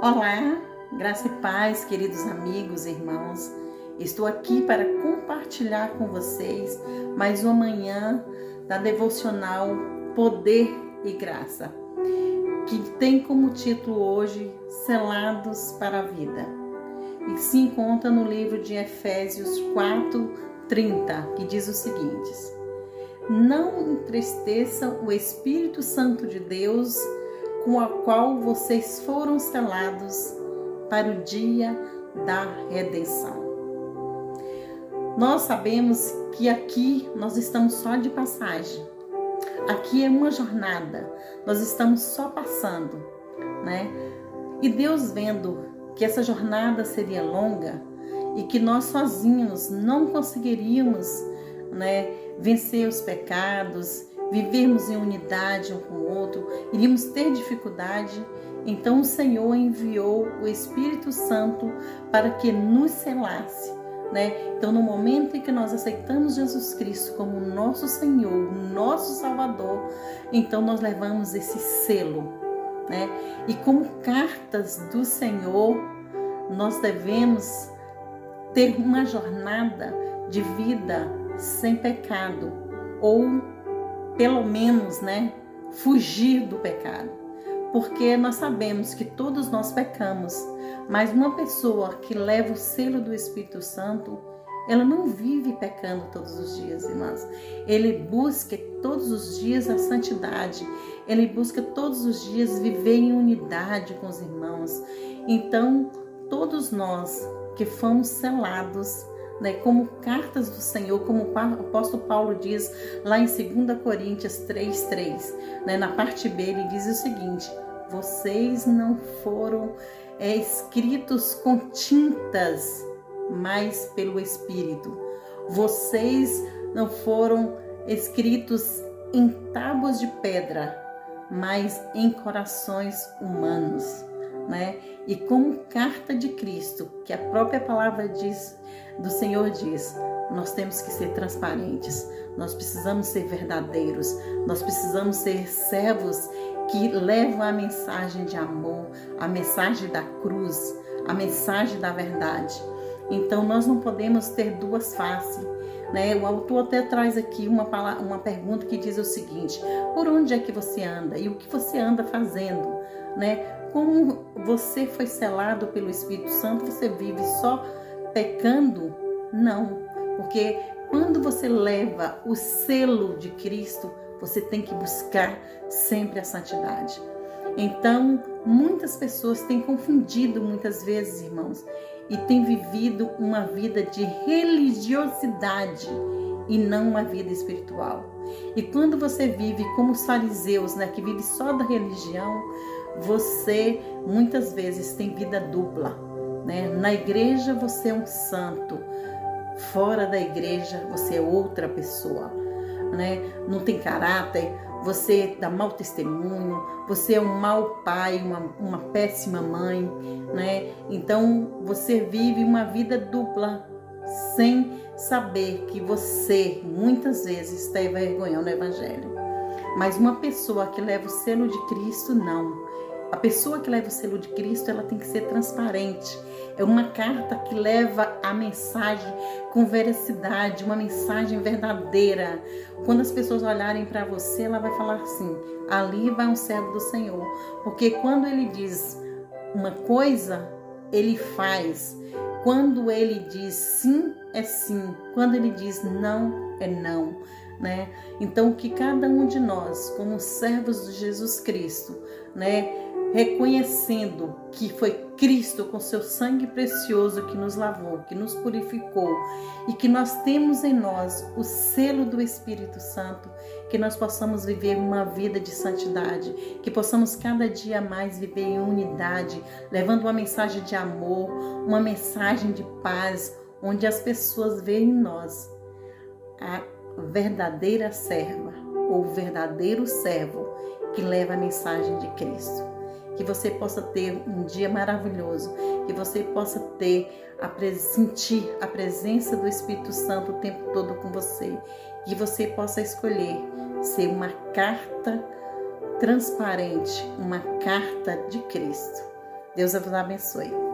Olá, graça e paz, queridos amigos e irmãos. Estou aqui para compartilhar com vocês mais uma manhã da devocional Poder e Graça, que tem como título hoje Selados para a Vida. E se encontra no livro de Efésios 4, 30, que diz o seguinte: Não entristeçam o Espírito Santo de Deus com a qual vocês foram selados para o dia da redenção. Nós sabemos que aqui nós estamos só de passagem. Aqui é uma jornada. Nós estamos só passando, né? E Deus vendo que essa jornada seria longa e que nós sozinhos não conseguiríamos, né, vencer os pecados, vivermos em unidade um com o outro, iríamos ter dificuldade. Então o Senhor enviou o Espírito Santo para que nos selasse. Né? Então, no momento em que nós aceitamos Jesus Cristo como nosso Senhor, nosso Salvador, então nós levamos esse selo. Né? E como cartas do Senhor, nós devemos ter uma jornada de vida sem pecado ou pelo menos, né, fugir do pecado. Porque nós sabemos que todos nós pecamos, mas uma pessoa que leva o selo do Espírito Santo, ela não vive pecando todos os dias, irmãs. Ele busca todos os dias a santidade. Ele busca todos os dias viver em unidade com os irmãos. Então, todos nós que fomos selados né, como cartas do Senhor, como o apóstolo Paulo diz lá em 2 Coríntios 3,3. Né, na parte B, ele diz o seguinte: Vocês não foram é, escritos com tintas, mas pelo Espírito. Vocês não foram escritos em tábuas de pedra, mas em corações humanos né? E como carta de Cristo, que a própria palavra diz, do Senhor diz, nós temos que ser transparentes, nós precisamos ser verdadeiros, nós precisamos ser servos que levam a mensagem de amor, a mensagem da cruz, a mensagem da verdade. Então nós não podemos ter duas faces. Né? O autor até traz aqui uma, uma pergunta que diz o seguinte: por onde é que você anda e o que você anda fazendo? Né? como você foi selado pelo Espírito Santo, você vive só pecando? Não, porque quando você leva o selo de Cristo, você tem que buscar sempre a santidade. Então, muitas pessoas têm confundido muitas vezes, irmãos, e têm vivido uma vida de religiosidade e não uma vida espiritual. E quando você vive como os fariseus, né, que vive só da religião, você muitas vezes tem vida dupla. Né? Na igreja você é um santo, fora da igreja você é outra pessoa. Né? Não tem caráter, você dá mau testemunho, você é um mau pai, uma, uma péssima mãe, né? Então você vive uma vida dupla sem saber que você muitas vezes está envergonhando o Evangelho. Mas uma pessoa que leva o selo de Cristo, não. A pessoa que leva o selo de Cristo, ela tem que ser transparente. É uma carta que leva a mensagem com veracidade, uma mensagem verdadeira. Quando as pessoas olharem para você, ela vai falar assim: ali vai um servo do Senhor. Porque quando ele diz uma coisa, ele faz. Quando ele diz sim, é sim. Quando ele diz não, é não. Né? Então que cada um de nós, como servos de Jesus Cristo, né, reconhecendo que foi Cristo com seu sangue precioso que nos lavou, que nos purificou e que nós temos em nós o selo do Espírito Santo, que nós possamos viver uma vida de santidade, que possamos cada dia mais viver em unidade, levando uma mensagem de amor, uma mensagem de paz, onde as pessoas veem em nós a verdadeira serva ou verdadeiro servo que leva a mensagem de Cristo que você possa ter um dia maravilhoso, que você possa ter a sentir a presença do Espírito Santo o tempo todo com você, que você possa escolher ser uma carta transparente, uma carta de Cristo. Deus vos abençoe.